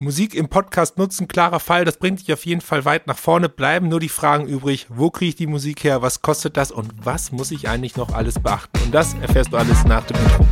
Musik im Podcast nutzen, klarer Fall, das bringt dich auf jeden Fall weit nach vorne. Bleiben nur die Fragen übrig, wo kriege ich die Musik her, was kostet das und was muss ich eigentlich noch alles beachten? Und das erfährst du alles nach dem Intro.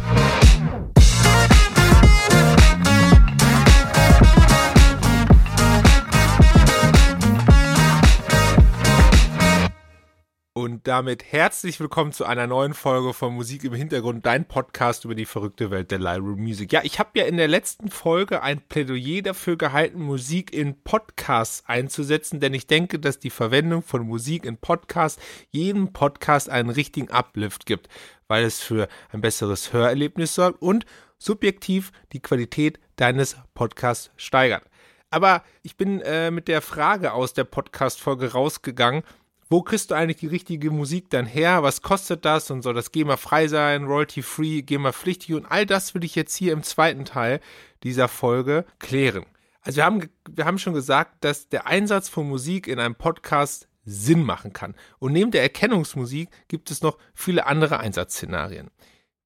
Und damit herzlich willkommen zu einer neuen Folge von Musik im Hintergrund, dein Podcast über die verrückte Welt der Library Music. Ja, ich habe ja in der letzten Folge ein Plädoyer dafür gehalten, Musik in Podcasts einzusetzen, denn ich denke, dass die Verwendung von Musik in Podcasts jedem Podcast einen richtigen Uplift gibt, weil es für ein besseres Hörerlebnis sorgt und subjektiv die Qualität deines Podcasts steigert. Aber ich bin äh, mit der Frage aus der Podcast-Folge rausgegangen, wo kriegst du eigentlich die richtige Musik dann her? Was kostet das? Und soll das GEMA frei sein, royalty free, GEMA pflichtig? Und all das will ich jetzt hier im zweiten Teil dieser Folge klären. Also wir haben, wir haben schon gesagt, dass der Einsatz von Musik in einem Podcast Sinn machen kann. Und neben der Erkennungsmusik gibt es noch viele andere Einsatzszenarien.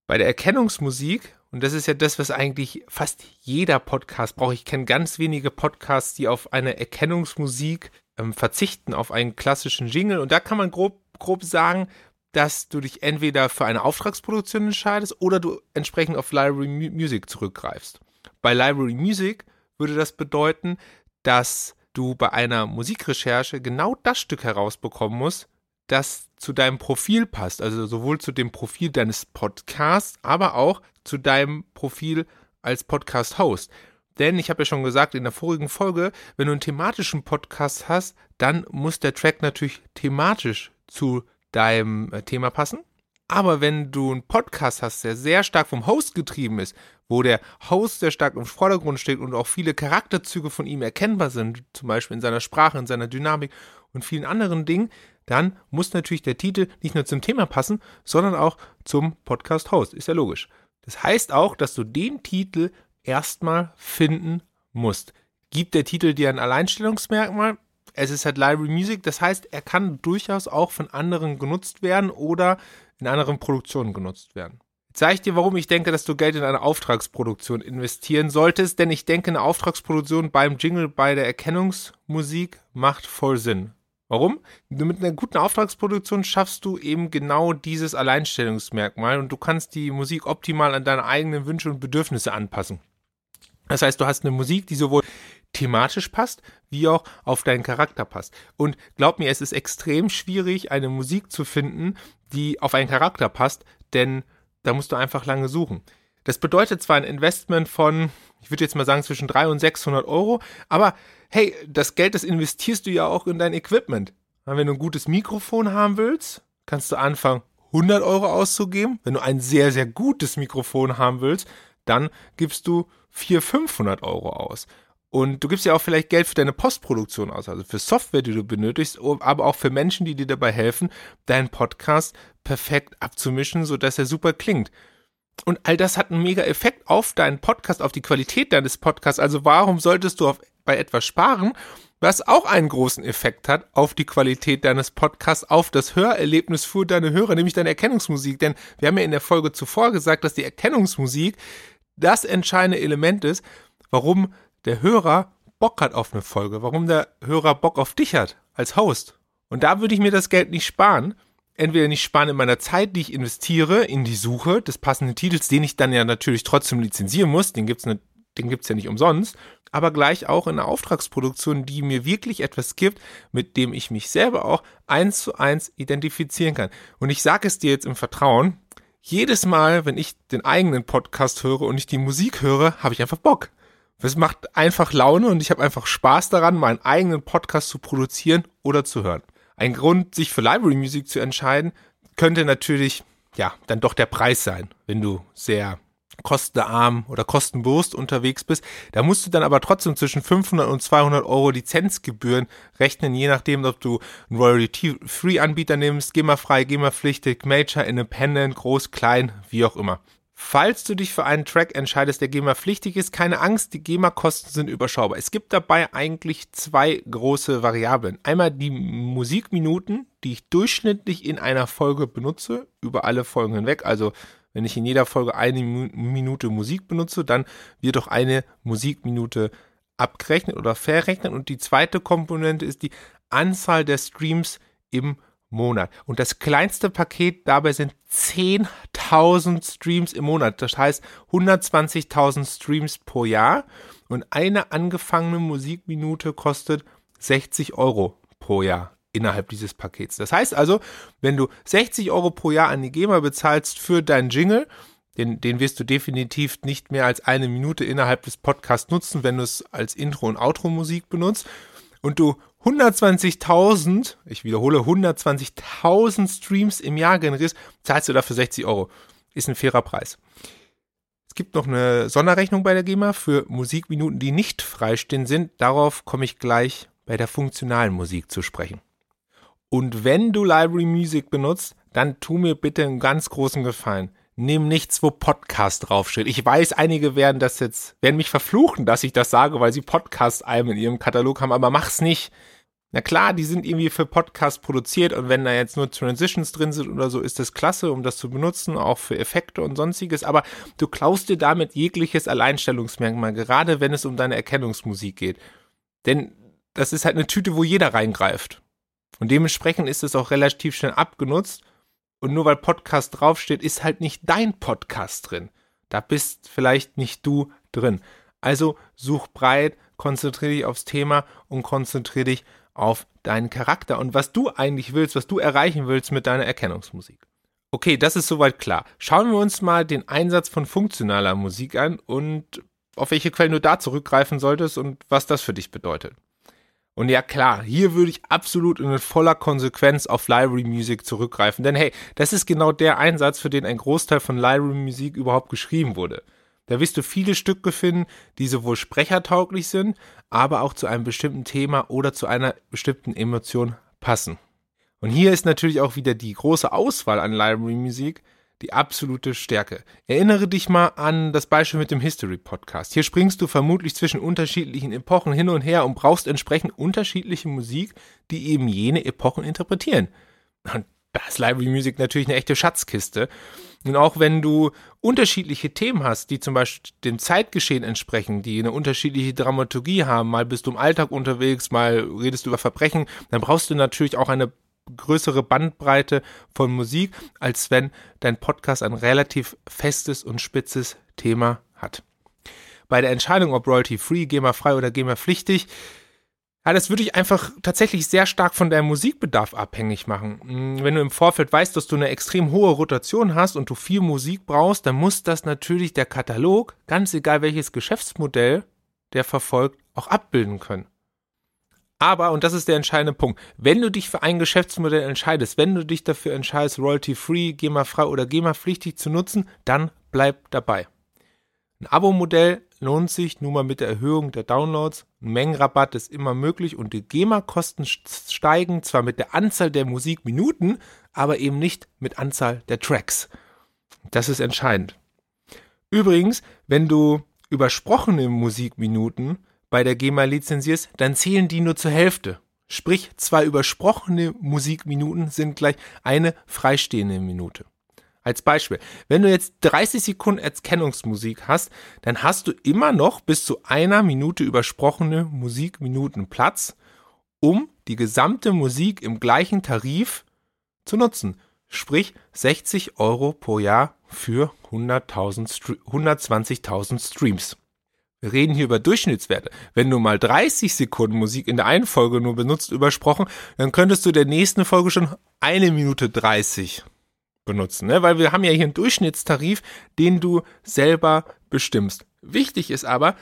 Bei der Erkennungsmusik, und das ist ja das, was eigentlich fast jeder Podcast braucht, ich kenne ganz wenige Podcasts, die auf eine Erkennungsmusik ähm, verzichten auf einen klassischen Jingle. Und da kann man grob, grob sagen, dass du dich entweder für eine Auftragsproduktion entscheidest oder du entsprechend auf Library Music zurückgreifst. Bei Library Music würde das bedeuten, dass du bei einer Musikrecherche genau das Stück herausbekommen musst, das zu deinem Profil passt. Also sowohl zu dem Profil deines Podcasts, aber auch zu deinem Profil als Podcast-Host. Denn ich habe ja schon gesagt in der vorigen Folge, wenn du einen thematischen Podcast hast, dann muss der Track natürlich thematisch zu deinem äh, Thema passen. Aber wenn du einen Podcast hast, der sehr stark vom Host getrieben ist, wo der Host sehr stark im Vordergrund steht und auch viele Charakterzüge von ihm erkennbar sind, zum Beispiel in seiner Sprache, in seiner Dynamik und vielen anderen Dingen, dann muss natürlich der Titel nicht nur zum Thema passen, sondern auch zum Podcast-Host. Ist ja logisch. Das heißt auch, dass du den Titel erstmal finden musst. Gibt der Titel dir ein Alleinstellungsmerkmal? Es ist halt Library Music, das heißt, er kann durchaus auch von anderen genutzt werden oder in anderen Produktionen genutzt werden. Jetzt sage ich dir, warum ich denke, dass du Geld in eine Auftragsproduktion investieren solltest, denn ich denke, eine Auftragsproduktion beim Jingle bei der Erkennungsmusik macht voll Sinn. Warum? Mit einer guten Auftragsproduktion schaffst du eben genau dieses Alleinstellungsmerkmal und du kannst die Musik optimal an deine eigenen Wünsche und Bedürfnisse anpassen. Das heißt, du hast eine Musik, die sowohl thematisch passt, wie auch auf deinen Charakter passt. Und glaub mir, es ist extrem schwierig, eine Musik zu finden, die auf einen Charakter passt, denn da musst du einfach lange suchen. Das bedeutet zwar ein Investment von, ich würde jetzt mal sagen, zwischen 300 und 600 Euro, aber hey, das Geld, das investierst du ja auch in dein Equipment. Wenn du ein gutes Mikrofon haben willst, kannst du anfangen, 100 Euro auszugeben. Wenn du ein sehr, sehr gutes Mikrofon haben willst, dann gibst du 400, 500 Euro aus. Und du gibst ja auch vielleicht Geld für deine Postproduktion aus, also für Software, die du benötigst, aber auch für Menschen, die dir dabei helfen, deinen Podcast perfekt abzumischen, sodass er super klingt. Und all das hat einen mega Effekt auf deinen Podcast, auf die Qualität deines Podcasts. Also warum solltest du auf, bei etwas sparen, was auch einen großen Effekt hat auf die Qualität deines Podcasts, auf das Hörerlebnis für deine Hörer, nämlich deine Erkennungsmusik. Denn wir haben ja in der Folge zuvor gesagt, dass die Erkennungsmusik das entscheidende Element ist, warum der Hörer Bock hat auf eine Folge, warum der Hörer Bock auf dich hat als Host. Und da würde ich mir das Geld nicht sparen. Entweder nicht sparen in meiner Zeit, die ich investiere in die Suche des passenden Titels, den ich dann ja natürlich trotzdem lizenzieren muss, den gibt's ne, den gibt's ja nicht umsonst, aber gleich auch in einer Auftragsproduktion, die mir wirklich etwas gibt, mit dem ich mich selber auch eins zu eins identifizieren kann. Und ich sage es dir jetzt im Vertrauen, jedes Mal, wenn ich den eigenen Podcast höre und ich die Musik höre, habe ich einfach Bock. Es macht einfach Laune und ich habe einfach Spaß daran, meinen eigenen Podcast zu produzieren oder zu hören. Ein Grund, sich für Library Music zu entscheiden, könnte natürlich, ja, dann doch der Preis sein, wenn du sehr kostenarm oder kostenbewusst unterwegs bist. Da musst du dann aber trotzdem zwischen 500 und 200 Euro Lizenzgebühren rechnen, je nachdem, ob du einen Royalty-Free-Anbieter nimmst, GEMA-frei, GEMA-pflichtig, Major, Independent, groß, klein, wie auch immer. Falls du dich für einen Track entscheidest, der GEMA-pflichtig ist, keine Angst, die GEMA-Kosten sind überschaubar. Es gibt dabei eigentlich zwei große Variablen. Einmal die Musikminuten, die ich durchschnittlich in einer Folge benutze, über alle Folgen hinweg, also wenn ich in jeder Folge eine Minute Musik benutze, dann wird doch eine Musikminute abgerechnet oder verrechnet und die zweite Komponente ist die Anzahl der Streams im Monat. Und das kleinste Paket dabei sind 10.000 Streams im Monat. Das heißt 120.000 Streams pro Jahr. Und eine angefangene Musikminute kostet 60 Euro pro Jahr innerhalb dieses Pakets. Das heißt also, wenn du 60 Euro pro Jahr an die GEMA bezahlst für deinen Jingle, den, den wirst du definitiv nicht mehr als eine Minute innerhalb des Podcasts nutzen, wenn du es als Intro- und Outro-Musik benutzt und du 120.000, ich wiederhole, 120.000 Streams im Jahr generierst, zahlst du dafür 60 Euro. Ist ein fairer Preis. Es gibt noch eine Sonderrechnung bei der GEMA für Musikminuten, die nicht freistehend sind. Darauf komme ich gleich bei der funktionalen Musik zu sprechen. Und wenn du Library Music benutzt, dann tu mir bitte einen ganz großen Gefallen nimm nichts, wo Podcast draufsteht. Ich weiß, einige werden das jetzt, werden mich verfluchen, dass ich das sage, weil sie Podcast-Alben in ihrem Katalog haben, aber mach's nicht. Na klar, die sind irgendwie für Podcast produziert und wenn da jetzt nur Transitions drin sind oder so, ist das klasse, um das zu benutzen, auch für Effekte und sonstiges, aber du klaust dir damit jegliches Alleinstellungsmerkmal, gerade wenn es um deine Erkennungsmusik geht. Denn das ist halt eine Tüte, wo jeder reingreift. Und dementsprechend ist es auch relativ schnell abgenutzt und nur weil Podcast draufsteht, ist halt nicht dein Podcast drin. Da bist vielleicht nicht du drin. Also such breit, konzentriere dich aufs Thema und konzentriere dich auf deinen Charakter und was du eigentlich willst, was du erreichen willst mit deiner Erkennungsmusik. Okay, das ist soweit klar. Schauen wir uns mal den Einsatz von funktionaler Musik an und auf welche Quellen du da zurückgreifen solltest und was das für dich bedeutet. Und ja klar, hier würde ich absolut in voller Konsequenz auf Library Music zurückgreifen, denn hey, das ist genau der Einsatz, für den ein Großteil von Library Musik überhaupt geschrieben wurde. Da wirst du viele Stücke finden, die sowohl sprechertauglich sind, aber auch zu einem bestimmten Thema oder zu einer bestimmten Emotion passen. Und hier ist natürlich auch wieder die große Auswahl an Library Musik, die absolute Stärke. Erinnere dich mal an das Beispiel mit dem History Podcast. Hier springst du vermutlich zwischen unterschiedlichen Epochen hin und her und brauchst entsprechend unterschiedliche Musik, die eben jene Epochen interpretieren. Und da ist Library Music natürlich eine echte Schatzkiste. Und auch wenn du unterschiedliche Themen hast, die zum Beispiel dem Zeitgeschehen entsprechen, die eine unterschiedliche Dramaturgie haben, mal bist du im Alltag unterwegs, mal redest du über Verbrechen, dann brauchst du natürlich auch eine größere Bandbreite von Musik, als wenn dein Podcast ein relativ festes und spitzes Thema hat. Bei der Entscheidung, ob royalty-free, GEMA-frei oder GEMA-pflichtig, ja, das würde ich einfach tatsächlich sehr stark von deinem Musikbedarf abhängig machen. Hm, wenn du im Vorfeld weißt, dass du eine extrem hohe Rotation hast und du viel Musik brauchst, dann muss das natürlich der Katalog, ganz egal welches Geschäftsmodell der verfolgt, auch abbilden können. Aber, und das ist der entscheidende Punkt, wenn du dich für ein Geschäftsmodell entscheidest, wenn du dich dafür entscheidest, royalty-free, GEMA-frei oder GEMA-pflichtig zu nutzen, dann bleib dabei. Ein Abo-Modell lohnt sich nun mal mit der Erhöhung der Downloads. Ein Mengenrabatt ist immer möglich und die GEMA-Kosten steigen zwar mit der Anzahl der Musikminuten, aber eben nicht mit Anzahl der Tracks. Das ist entscheidend. Übrigens, wenn du übersprochene Musikminuten bei der GEMA lizenzierst, dann zählen die nur zur Hälfte. Sprich, zwei übersprochene Musikminuten sind gleich eine freistehende Minute. Als Beispiel, wenn du jetzt 30 Sekunden Erkennungsmusik hast, dann hast du immer noch bis zu einer Minute übersprochene Musikminuten Platz, um die gesamte Musik im gleichen Tarif zu nutzen. Sprich 60 Euro pro Jahr für 120.000 Streams. Wir reden hier über Durchschnittswerte. Wenn du mal 30 Sekunden Musik in der einen Folge nur benutzt, übersprochen, dann könntest du der nächsten Folge schon eine Minute 30 benutzen, ne? weil wir haben ja hier einen Durchschnittstarif, den du selber bestimmst. Wichtig ist aber,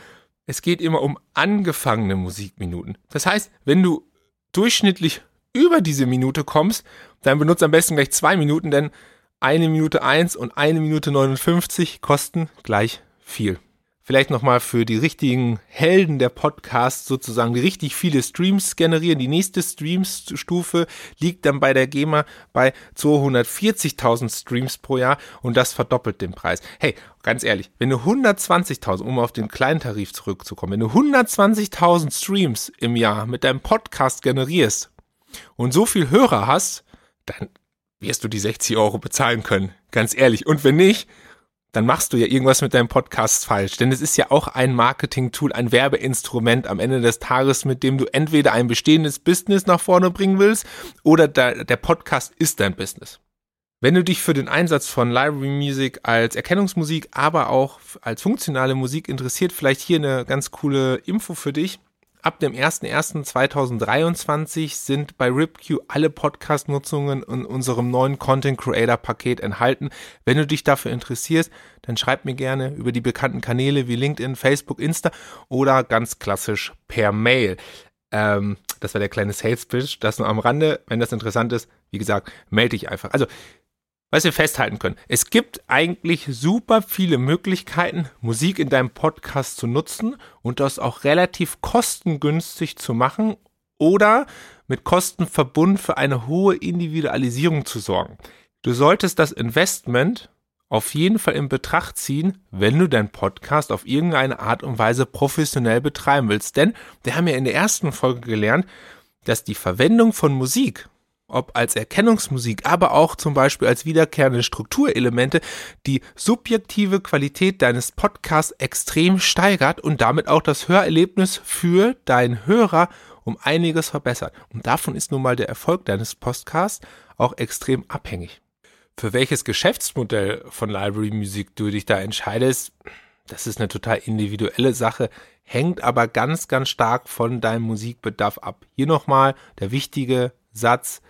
es geht immer um angefangene Musikminuten. Das heißt, wenn du durchschnittlich über diese Minute kommst, dann benutzt am besten gleich zwei Minuten, denn eine Minute eins und eine Minute 59 kosten gleich viel vielleicht nochmal für die richtigen Helden der Podcasts sozusagen, die richtig viele Streams generieren. Die nächste Streams-Stufe liegt dann bei der GEMA bei 240.000 Streams pro Jahr und das verdoppelt den Preis. Hey, ganz ehrlich, wenn du 120.000, um auf den kleinen Tarif zurückzukommen, wenn du 120.000 Streams im Jahr mit deinem Podcast generierst und so viel Hörer hast, dann wirst du die 60 Euro bezahlen können. Ganz ehrlich. Und wenn nicht, dann machst du ja irgendwas mit deinem Podcast falsch. Denn es ist ja auch ein Marketing-Tool, ein Werbeinstrument am Ende des Tages, mit dem du entweder ein bestehendes Business nach vorne bringen willst oder der, der Podcast ist dein Business. Wenn du dich für den Einsatz von Library Music als Erkennungsmusik, aber auch als funktionale Musik interessiert, vielleicht hier eine ganz coole Info für dich. Ab dem 01.01.2023 sind bei RipQ alle Podcast-Nutzungen in unserem neuen Content Creator Paket enthalten. Wenn du dich dafür interessierst, dann schreib mir gerne über die bekannten Kanäle wie LinkedIn, Facebook, Insta oder ganz klassisch per Mail. Ähm, das war der kleine Sales Pitch. Das nur am Rande. Wenn das interessant ist, wie gesagt, melde dich einfach. Also was wir festhalten können. Es gibt eigentlich super viele Möglichkeiten, Musik in deinem Podcast zu nutzen und das auch relativ kostengünstig zu machen oder mit Kostenverbund für eine hohe Individualisierung zu sorgen. Du solltest das Investment auf jeden Fall in Betracht ziehen, wenn du deinen Podcast auf irgendeine Art und Weise professionell betreiben willst. Denn wir haben ja in der ersten Folge gelernt, dass die Verwendung von Musik ob als Erkennungsmusik, aber auch zum Beispiel als wiederkehrende Strukturelemente, die subjektive Qualität deines Podcasts extrem steigert und damit auch das Hörerlebnis für deinen Hörer um einiges verbessert. Und davon ist nun mal der Erfolg deines Podcasts auch extrem abhängig. Für welches Geschäftsmodell von Library Music du dich da entscheidest, das ist eine total individuelle Sache, hängt aber ganz, ganz stark von deinem Musikbedarf ab. Hier nochmal der wichtige Satz,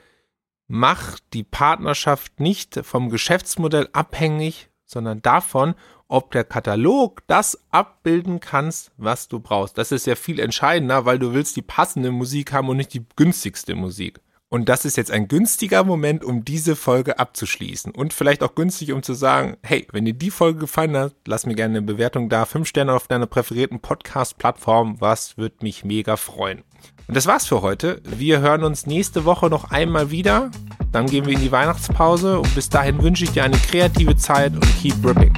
mach die Partnerschaft nicht vom Geschäftsmodell abhängig, sondern davon, ob der Katalog das abbilden kannst, was du brauchst. Das ist ja viel entscheidender, weil du willst die passende Musik haben und nicht die günstigste Musik. Und das ist jetzt ein günstiger Moment, um diese Folge abzuschließen. Und vielleicht auch günstig, um zu sagen, hey, wenn dir die Folge gefallen hat, lass mir gerne eine Bewertung da. Fünf Sterne auf deiner präferierten Podcast-Plattform. Was wird mich mega freuen. Und das war's für heute. Wir hören uns nächste Woche noch einmal wieder. Dann gehen wir in die Weihnachtspause und bis dahin wünsche ich dir eine kreative Zeit und keep ripping.